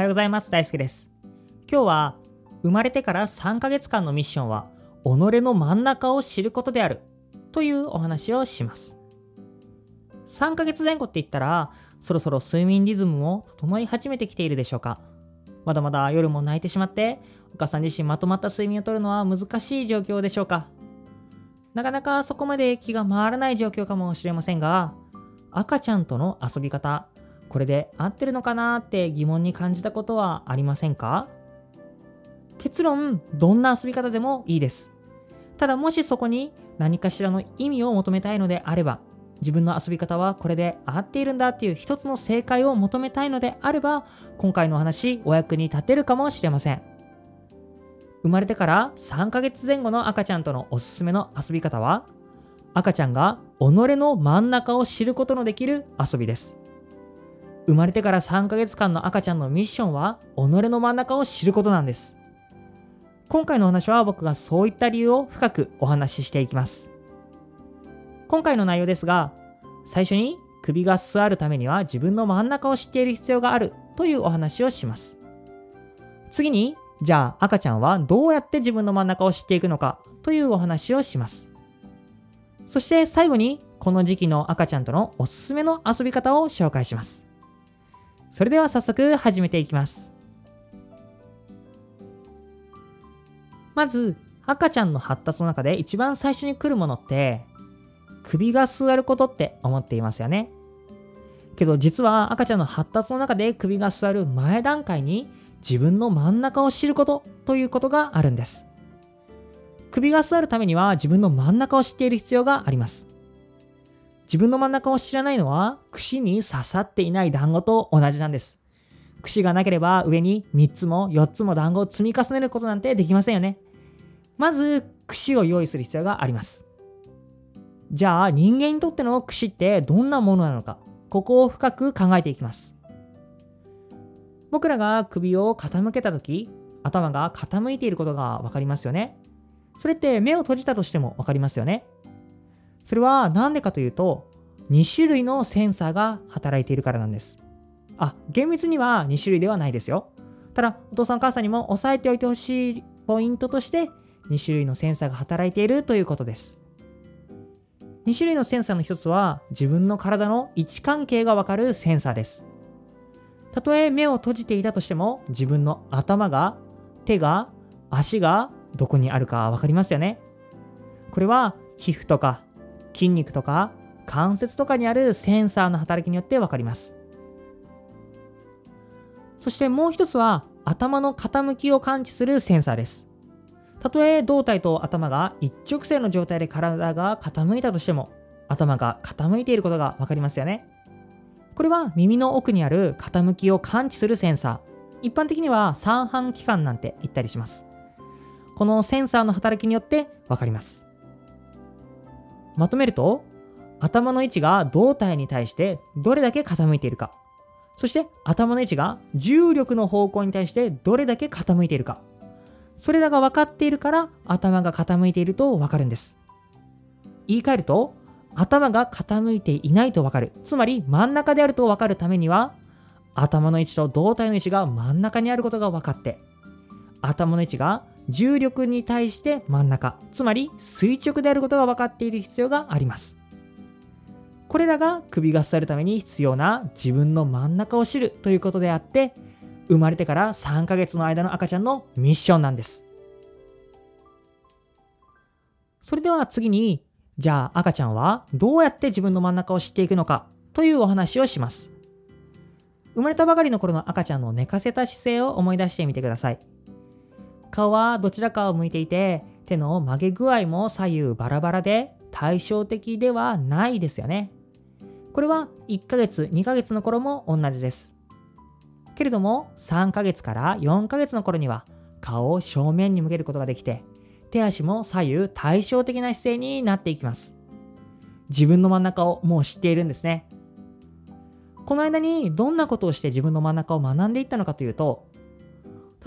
はようございます。大輔です。今日は、生まれてから3ヶ月間のミッションは、己の真ん中を知ることである、というお話をします。3ヶ月前後って言ったら、そろそろ睡眠リズムも整い始めてきているでしょうか。まだまだ夜も泣いてしまって、お母さん自身まとまった睡眠をとるのは難しい状況でしょうか。なかなかそこまで気が回らない状況かもしれませんが、赤ちゃんとの遊び方、これで合ってるのかなって疑問に感じたことはありませんか？結論、どんな遊び方でもいいです。ただもしそこに何かしらの意味を求めたいのであれば、自分の遊び方はこれで合っているんだっていう一つの正解を求めたいのであれば、今回のお話お役に立てるかもしれません。生まれてから3ヶ月前後の赤ちゃんとのおすすめの遊び方は、赤ちゃんが己の真ん中を知ることのできる遊びです。生まれてから3ヶ月間の赤ちゃんのミッションは、己の真ん中を知ることなんです。今回のお話は僕がそういった理由を深くお話ししていきます。今回の内容ですが、最初に首が座るためには自分の真ん中を知っている必要があるというお話をします。次に、じゃあ赤ちゃんはどうやって自分の真ん中を知っていくのかというお話をします。そして最後に、この時期の赤ちゃんとのおすすめの遊び方を紹介します。それでは早速始めていきます。まず、赤ちゃんの発達の中で一番最初に来るものって、首が座ることって思っていますよね。けど実は赤ちゃんの発達の中で首が座る前段階に自分の真ん中を知ることということがあるんです。首が座るためには自分の真ん中を知っている必要があります。自分の真ん中を知らないのは串に刺さっていない団子と同じなんです。串がなければ上に3つも4つも団子を積み重ねることなんてできませんよね。まず串を用意する必要があります。じゃあ人間にとっての串ってどんなものなのか、ここを深く考えていきます。僕らが首を傾けた時、頭が傾いていることがわかりますよね。それって目を閉じたとしてもわかりますよね。それは何でかというと、2種類のセンサーが働いているからなんです。あ、厳密には2種類ではないですよ。ただ、お父さんお母さんにも押さえておいてほしいポイントとして、2種類のセンサーが働いているということです。2種類のセンサーの一つは、自分の体の位置関係がわかるセンサーです。たとえ目を閉じていたとしても、自分の頭が、手が、足がどこにあるかわかりますよね。これは皮膚とか筋肉とか関節とかにあるセンサーの働きによってわかります。そしてもう一つは頭の傾きを感知するセンサーです。たとえ胴体と頭が一直線の状態で体が傾いたとしても頭が傾いていることがわかりますよね。これは耳の奥にある傾きを感知するセンサー。一般的には三半規管なんて言ったりします。このセンサーの働きによってわかります。まとめると、頭の位置が胴体に対してどれだけ傾いているか。そして頭の位置が重力の方向に対してどれだけ傾いているか。それらが分かっているから頭が傾いていると分かるんです。言い換えると、頭が傾いていないと分かる。つまり真ん中であると分かるためには、頭の位置と胴体の位置が真ん中にあることが分かって、頭の位置が重力に対して真ん中、つまり垂直であることが分かっている必要があります。これらが首が座るために必要な自分の真ん中を知るということであって、生まれてから3ヶ月の間の赤ちゃんのミッションなんです。それでは次に、じゃあ赤ちゃんはどうやって自分の真ん中を知っていくのかというお話をします。生まれたばかりの頃の赤ちゃんの寝かせた姿勢を思い出してみてください。顔はどちらかを向いていて、手の曲げ具合も左右バラバラで対照的ではないですよね。これは1ヶ月、2ヶ月の頃も同じです。けれども3ヶ月から4ヶ月の頃には顔を正面に向けることができて、手足も左右対照的な姿勢になっていきます。自分の真ん中をもう知っているんですね。この間にどんなことをして自分の真ん中を学んでいったのかというと、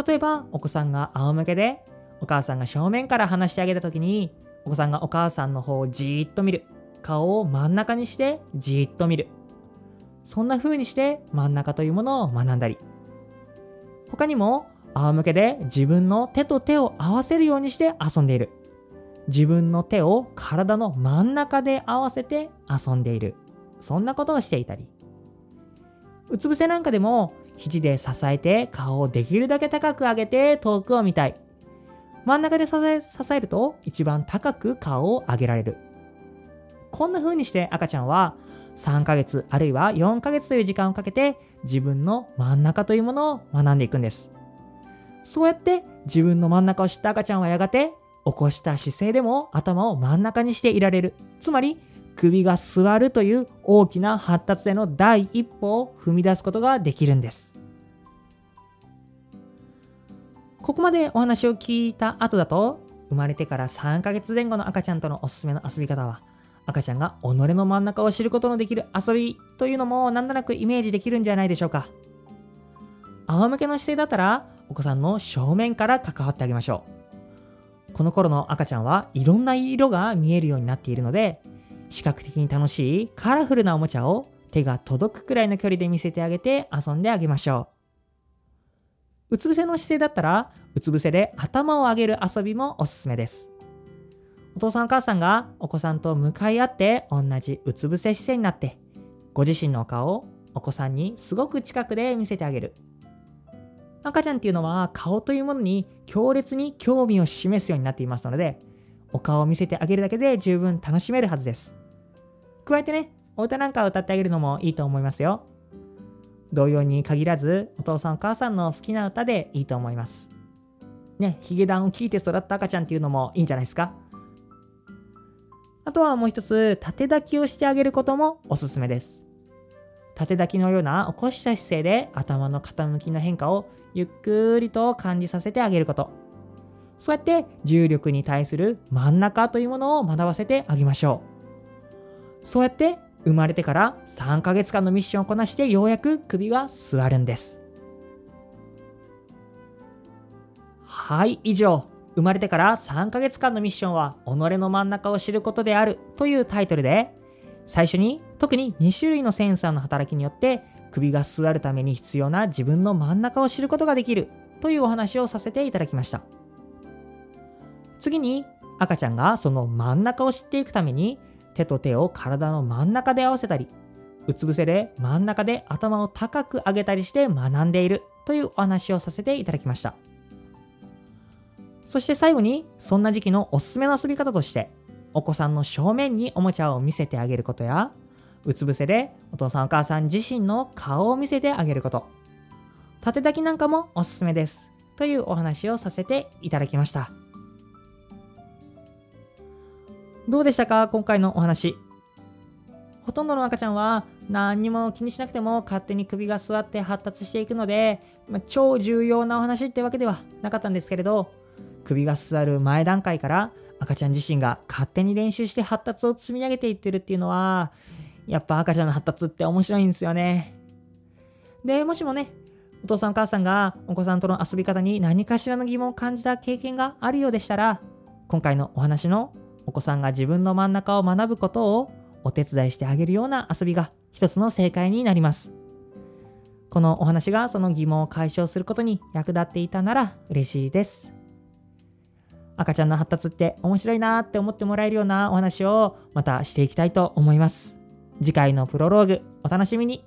例えば、お子さんが仰向けで、お母さんが正面から話してあげた時に、お子さんがお母さんの方をじーっと見る。顔を真ん中にしてじーっと見る。そんな風にして真ん中というものを学んだり。他にも仰向けで自分の手と手を合わせるようにして遊んでいる自分の手を体の真ん中で合わせて遊んでいるそんなことをしていたりうつ伏せなんかでも肘で支えて顔をできるだけ高く上げて遠くを見たい。真ん中で支え支えると一番高く顔を上げられる。こんな風にして赤ちゃんは3ヶ月あるいは4ヶ月という時間をかけて自分の真ん中というものを学んでいくんです。そうやって自分の真ん中を知った赤ちゃんはやがて起こした姿勢でも頭を真ん中にしていられる。つまり首が座るという大きな発達への第一歩を踏み出すことができるんです。ここまでお話を聞いた後だと生まれてから3ヶ月前後の赤ちゃんとのおすすめの遊び方は赤ちゃんが己の真ん中を知ることのできる遊びというのもなんとなくイメージできるんじゃないでしょうか。仰向けの姿勢だったらお子さんの正面から関わってあげましょう。この頃の赤ちゃんはいろんな色が見えるようになっているので視覚的に楽しいカラフルなおもちゃを手が届くくらいの距離で見せてあげて遊んであげましょう。うつ伏せの姿勢だったらうつ伏せで頭を上げる遊びもおすすめです。お父さんお母さんがお子さんと向かい合って同じうつ伏せ姿勢になってご自身のお顔をお子さんにすごく近くで見せてあげる。赤ちゃんっていうのは顔というものに強烈に興味を示すようになっていますのでお顔を見せてあげるだけで十分楽しめるはずです。加えてねお歌なんかを歌ってあげるのもいいと思いますよ同様に限らずお父さんお母さんの好きな歌でいいと思いますねヒゲダンを聞いて育った赤ちゃんっていうのもいいんじゃないですかあとはもう一つ、縦抱きをしてあげることもおすすめです。縦抱きのような起こした姿勢で頭の傾きの変化をゆっくりと感じさせてあげること。そうやって重力に対する真ん中というものを学ばせてあげましょう。そうやって生まれてから3ヶ月間のミッションをこなしてようやく首が座るんです。はい、以上。生まれてから3ヶ月間のミッションは己の真ん中を知ることであるというタイトルで最初に特に2種類のセンサーの働きによって首が座るために必要な自分の真ん中を知ることができるというお話をさせていただきました次に赤ちゃんがその真ん中を知っていくために手と手を体の真ん中で合わせたりうつ伏せで真ん中で頭を高く上げたりして学んでいるというお話をさせていただきました。そして最後に、そんな時期のおすすめの遊び方として、お子さんの正面におもちゃを見せてあげることや、うつ伏せでお父さんお母さん自身の顔を見せてあげること、縦抱きなんかもおすすめです。というお話をさせていただきました。どうでしたか？今回のお話。ほとんどの赤ちゃんは何にも気にしなくても勝手に首が座って発達していくので、まあ、超重要なお話ってわけではなかったんですけれど、首が座る前段階から赤ちゃん自身が勝手に練習して発達を積み上げていってるっていうのは、やっぱ赤ちゃんの発達って面白いんですよね。で、もしもね、お父さんお母さんがお子さんとの遊び方に何かしらの疑問を感じた経験があるようでしたら、今回のお話のお子さんが自分の真ん中を学ぶことをお手伝いしてあげるような遊びが一つの正解になります。このお話がその疑問を解消することに役立っていたなら嬉しいです。赤ちゃんの発達って面白いなって思ってもらえるようなお話をまたしていきたいと思います。次回のプロローグお楽しみに